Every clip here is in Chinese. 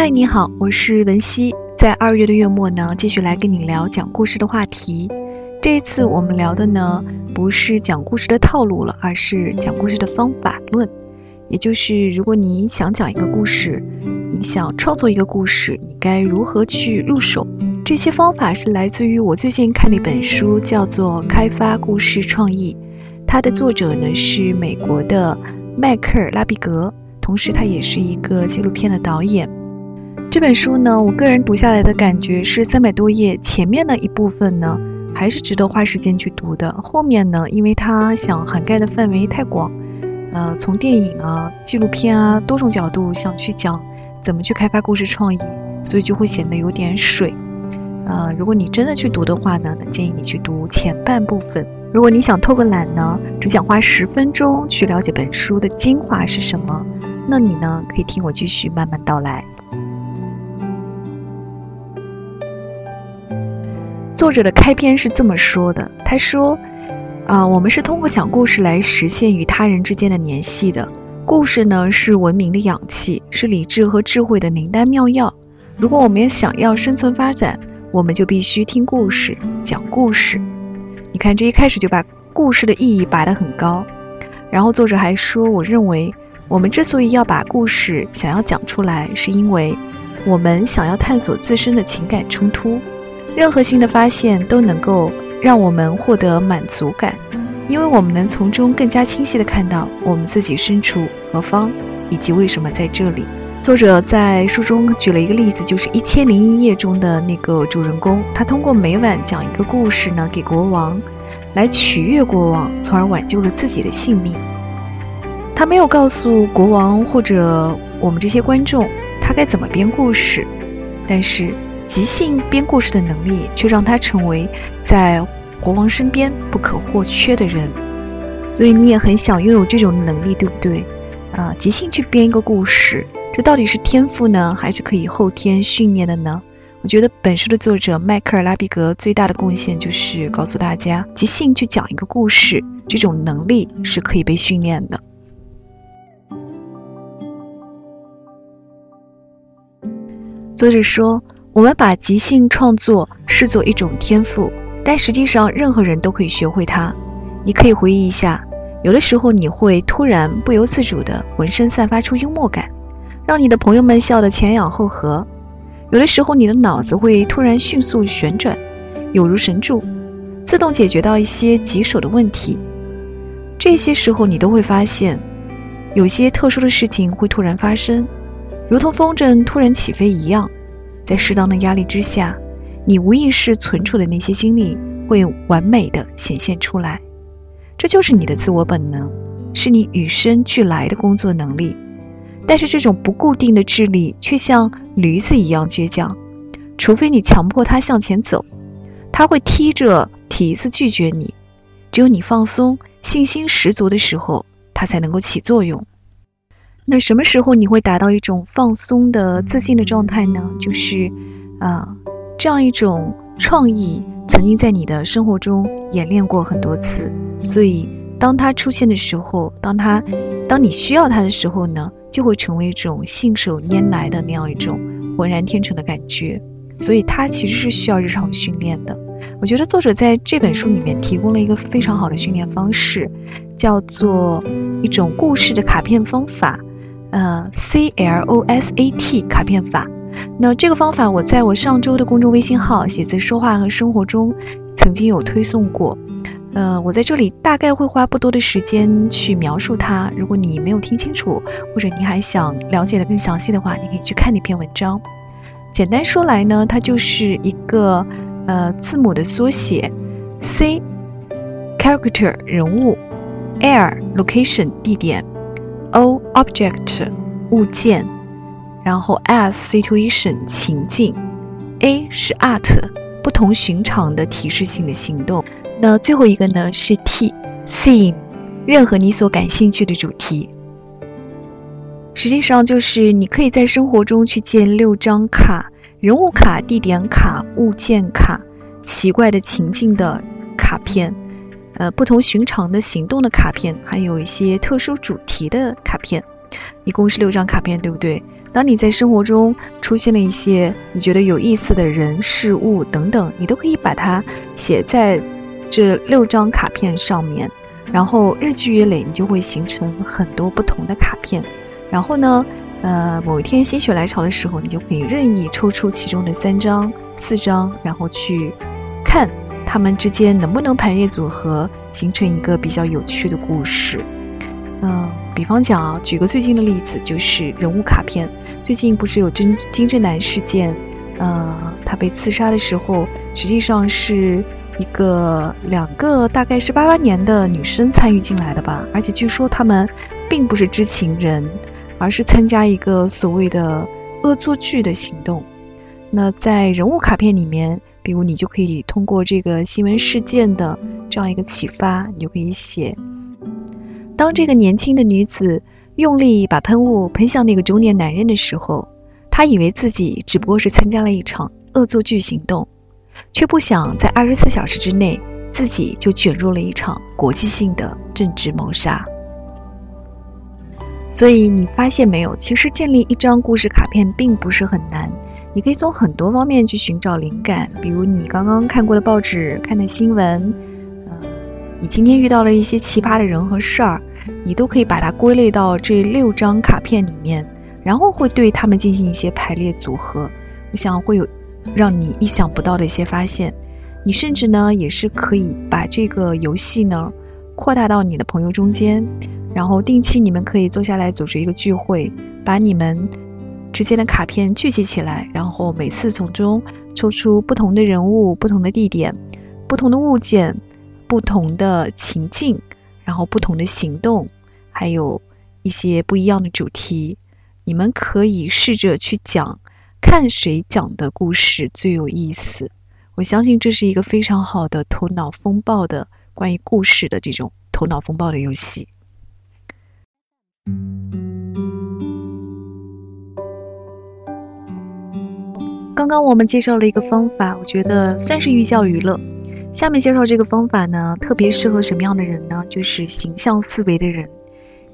嗨，你好，我是文熙。在二月的月末呢，继续来跟你聊讲故事的话题。这一次我们聊的呢，不是讲故事的套路了，而是讲故事的方法论。也就是，如果你想讲一个故事，你想创作一个故事，你该如何去入手？这些方法是来自于我最近看的一本书，叫做《开发故事创意》。它的作者呢是美国的迈克尔·拉比格，同时他也是一个纪录片的导演。这本书呢，我个人读下来的感觉是三百多页，前面的一部分呢还是值得花时间去读的。后面呢，因为它想涵盖的范围太广，呃，从电影啊、纪录片啊多种角度想去讲怎么去开发故事创意，所以就会显得有点水。呃，如果你真的去读的话呢，那建议你去读前半部分。如果你想偷个懒呢，只想花十分钟去了解本书的精华是什么，那你呢可以听我继续慢慢道来。作者的开篇是这么说的：“他说，啊，我们是通过讲故事来实现与他人之间的联系的。故事呢，是文明的氧气，是理智和智慧的灵丹妙药。如果我们也想要生存发展，我们就必须听故事，讲故事。你看，这一开始就把故事的意义拔得很高。然后作者还说，我认为我们之所以要把故事想要讲出来，是因为我们想要探索自身的情感冲突。”任何新的发现都能够让我们获得满足感，因为我们能从中更加清晰地看到我们自己身处何方，以及为什么在这里。作者在书中举了一个例子，就是《一千零一夜》中的那个主人公，他通过每晚讲一个故事呢给国王，来取悦国王，从而挽救了自己的性命。他没有告诉国王或者我们这些观众他该怎么编故事，但是。即兴编故事的能力，却让他成为在国王身边不可或缺的人。所以你也很想拥有这种能力，对不对？啊，即兴去编一个故事，这到底是天赋呢，还是可以后天训练的呢？我觉得本书的作者迈克尔·拉比格最大的贡献就是告诉大家，即兴去讲一个故事，这种能力是可以被训练的。作者说。我们把即兴创作视作一种天赋，但实际上任何人都可以学会它。你可以回忆一下，有的时候你会突然不由自主地浑身散发出幽默感，让你的朋友们笑得前仰后合；有的时候你的脑子会突然迅速旋转，有如神助，自动解决到一些棘手的问题。这些时候你都会发现，有些特殊的事情会突然发生，如同风筝突然起飞一样。在适当的压力之下，你无意识存储的那些经历会完美的显现出来。这就是你的自我本能，是你与生俱来的工作能力。但是这种不固定的智力却像驴子一样倔强，除非你强迫它向前走，它会踢着蹄子拒绝你。只有你放松、信心十足的时候，它才能够起作用。那什么时候你会达到一种放松的自信的状态呢？就是，啊，这样一种创意曾经在你的生活中演练过很多次，所以当它出现的时候，当它，当你需要它的时候呢，就会成为一种信手拈来的那样一种浑然天成的感觉。所以它其实是需要日常训练的。我觉得作者在这本书里面提供了一个非常好的训练方式，叫做一种故事的卡片方法。呃，C L O S A T 卡片法。那这个方法我在我上周的公众微信号“写字说话和生活”中曾经有推送过。呃，我在这里大概会花不多的时间去描述它。如果你没有听清楚，或者你还想了解的更详细的话，你可以去看那篇文章。简单说来呢，它就是一个呃字母的缩写：C character 人物，Air location 地点。O object 物件，然后 S situation 情境，A 是 art 不同寻常的提示性的行动。那最后一个呢是 T theme 任何你所感兴趣的主题。实际上就是你可以在生活中去建六张卡：人物卡、地点卡、物件卡、奇怪的情境的卡片。呃，不同寻常的行动的卡片，还有一些特殊主题的卡片。一共是六张卡片，对不对？当你在生活中出现了一些你觉得有意思的人、事物等等，你都可以把它写在这六张卡片上面，然后日积月累，你就会形成很多不同的卡片。然后呢，呃，某一天心血来潮的时候，你就可以任意抽出其中的三张、四张，然后去看他们之间能不能排列组合，形成一个比较有趣的故事。嗯，比方讲啊，举个最近的例子，就是人物卡片。最近不是有金金正男事件？呃，他被刺杀的时候，实际上是一个两个大概是八八年的女生参与进来的吧。而且据说他们并不是知情人，而是参加一个所谓的恶作剧的行动。那在人物卡片里面，比如你就可以通过这个新闻事件的这样一个启发，你就可以写。当这个年轻的女子用力把喷雾喷向那个中年男人的时候，她以为自己只不过是参加了一场恶作剧行动，却不想在二十四小时之内自己就卷入了一场国际性的政治谋杀。所以你发现没有？其实建立一张故事卡片并不是很难，你可以从很多方面去寻找灵感，比如你刚刚看过的报纸、看的新闻，呃，你今天遇到了一些奇葩的人和事儿。你都可以把它归类到这六张卡片里面，然后会对它们进行一些排列组合。我想会有让你意想不到的一些发现。你甚至呢也是可以把这个游戏呢扩大到你的朋友中间，然后定期你们可以坐下来组织一个聚会，把你们之间的卡片聚集起来，然后每次从中抽出不同的人物、不同的地点、不同的物件、不同的情境。然后不同的行动，还有一些不一样的主题，你们可以试着去讲，看谁讲的故事最有意思。我相信这是一个非常好的头脑风暴的关于故事的这种头脑风暴的游戏。刚刚我们介绍了一个方法，我觉得算是寓教于乐。下面介绍这个方法呢，特别适合什么样的人呢？就是形象思维的人，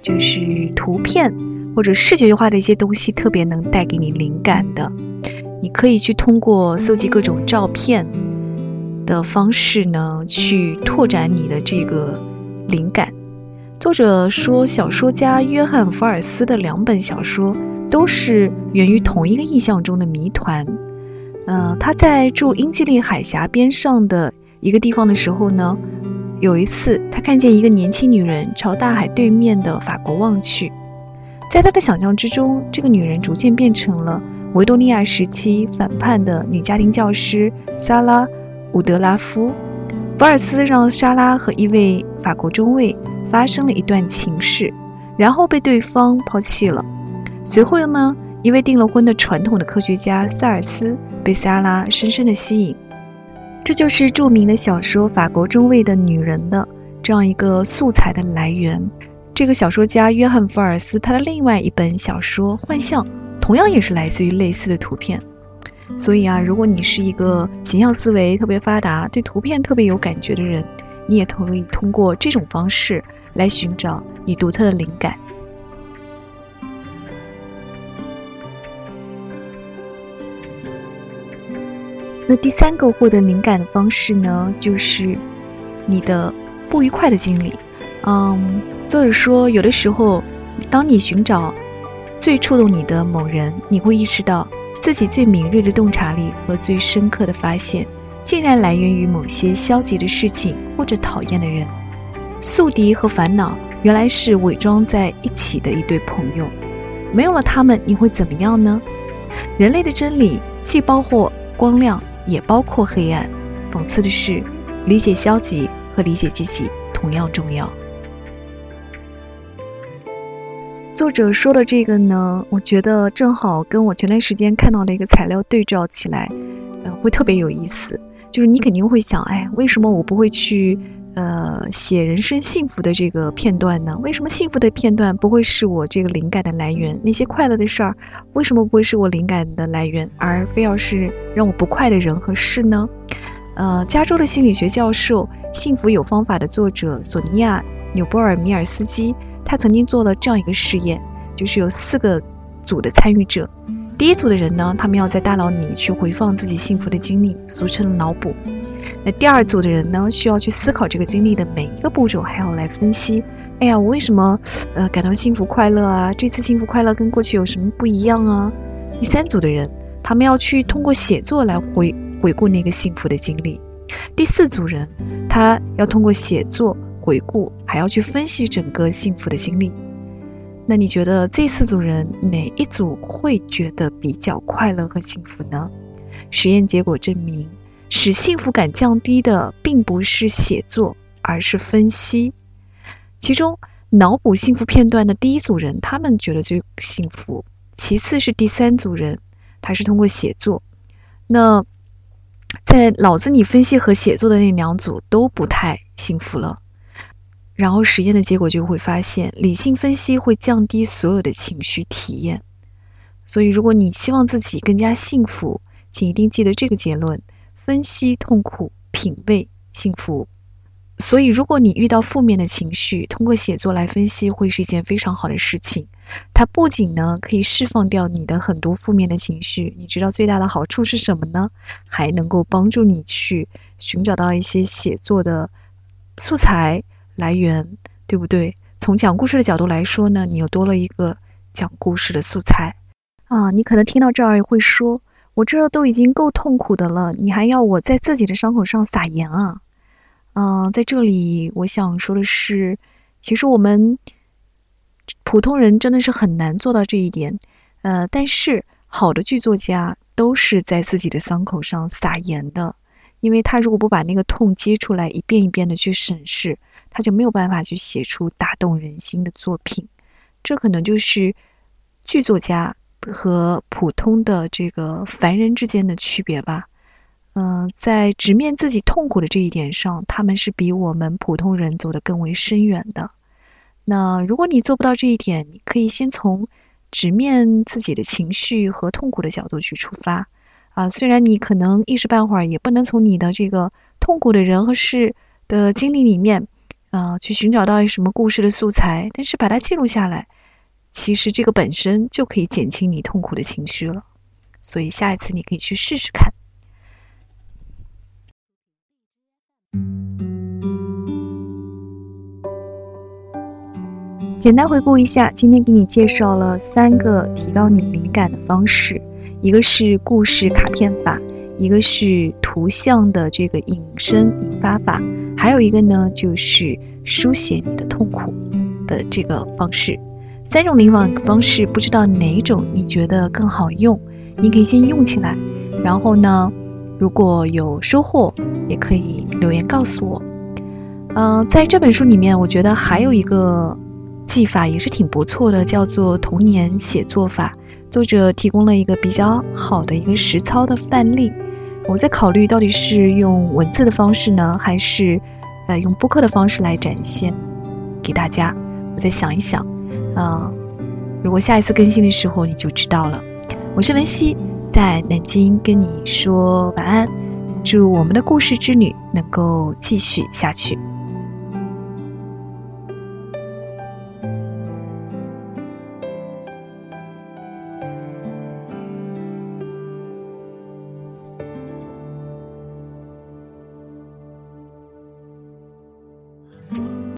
就是图片或者视觉化的一些东西特别能带给你灵感的。你可以去通过搜集各种照片的方式呢，去拓展你的这个灵感。作者说，小说家约翰·福尔斯的两本小说都是源于同一个印象中的谜团。嗯，他在住英吉利海峡边上的。一个地方的时候呢，有一次他看见一个年轻女人朝大海对面的法国望去，在他的想象之中，这个女人逐渐变成了维多利亚时期反叛的女家庭教师萨拉·伍德拉夫。福尔斯让莎拉和一位法国中尉发生了一段情事，然后被对方抛弃了。随后呢，一位订了婚的传统的科学家塞尔斯被莎拉深深的吸引。这就是著名的小说《法国中尉的女人》的这样一个素材的来源。这个小说家约翰·福尔斯，他的另外一本小说《幻象》，同样也是来自于类似的图片。所以啊，如果你是一个形象思维特别发达、对图片特别有感觉的人，你也可以通过这种方式来寻找你独特的灵感。那第三个获得灵感的方式呢，就是你的不愉快的经历。嗯，作者说，有的时候，当你寻找最触动你的某人，你会意识到自己最敏锐的洞察力和最深刻的发现，竟然来源于某些消极的事情或者讨厌的人。宿敌和烦恼原来是伪装在一起的一对朋友，没有了他们，你会怎么样呢？人类的真理既包括光亮。也包括黑暗。讽刺的是，理解消极和理解积极同样重要。作者说的这个呢，我觉得正好跟我前段时间看到的一个材料对照起来，呃，会特别有意思。就是你肯定会想，哎，为什么我不会去？呃，写人生幸福的这个片段呢？为什么幸福的片段不会是我这个灵感的来源？那些快乐的事儿，为什么不会是我灵感的来源，而非要是让我不快的人和事呢？呃，加州的心理学教授、幸福有方法的作者索尼娅·纽波尔米尔斯基，他曾经做了这样一个实验，就是有四个组的参与者。第一组的人呢，他们要在大脑里去回放自己幸福的经历，俗称脑补。那第二组的人呢，需要去思考这个经历的每一个步骤，还要来分析。哎呀，我为什么呃感到幸福快乐啊？这次幸福快乐跟过去有什么不一样啊？第三组的人，他们要去通过写作来回回顾那个幸福的经历。第四组人，他要通过写作回顾，还要去分析整个幸福的经历。那你觉得这四组人哪一组会觉得比较快乐和幸福呢？实验结果证明，使幸福感降低的并不是写作，而是分析。其中，脑补幸福片段的第一组人，他们觉得最幸福；其次是第三组人，他是通过写作。那在脑子里分析和写作的那两组都不太幸福了。然后实验的结果就会发现，理性分析会降低所有的情绪体验。所以，如果你希望自己更加幸福，请一定记得这个结论：分析痛苦，品味幸福。所以，如果你遇到负面的情绪，通过写作来分析，会是一件非常好的事情。它不仅呢可以释放掉你的很多负面的情绪，你知道最大的好处是什么呢？还能够帮助你去寻找到一些写作的素材。来源对不对？从讲故事的角度来说呢，你又多了一个讲故事的素材啊！你可能听到这儿会说：“我这都已经够痛苦的了，你还要我在自己的伤口上撒盐啊？”嗯，在这里我想说的是，其实我们普通人真的是很难做到这一点。呃，但是好的剧作家都是在自己的伤口上撒盐的，因为他如果不把那个痛揭出来，一遍一遍的去审视。他就没有办法去写出打动人心的作品，这可能就是剧作家和普通的这个凡人之间的区别吧。嗯，在直面自己痛苦的这一点上，他们是比我们普通人走得更为深远的。那如果你做不到这一点，你可以先从直面自己的情绪和痛苦的角度去出发。啊，虽然你可能一时半会儿也不能从你的这个痛苦的人和事的经历里面。啊，去寻找到什么故事的素材，但是把它记录下来，其实这个本身就可以减轻你痛苦的情绪了。所以下一次你可以去试试看。简单回顾一下，今天给你介绍了三个提高你灵感的方式，一个是故事卡片法，一个是图像的这个引申引发法。还有一个呢，就是书写你的痛苦的这个方式。三种灵感方式，不知道哪种你觉得更好用？你可以先用起来，然后呢，如果有收获，也可以留言告诉我。嗯，在这本书里面，我觉得还有一个技法也是挺不错的，叫做童年写作法。作者提供了一个比较好的一个实操的范例。我在考虑到底是用文字的方式呢，还是，呃，用播客的方式来展现给大家。我再想一想，嗯，如果下一次更新的时候你就知道了。我是文熙，在南京跟你说晚安，祝我们的故事之旅能够继续下去。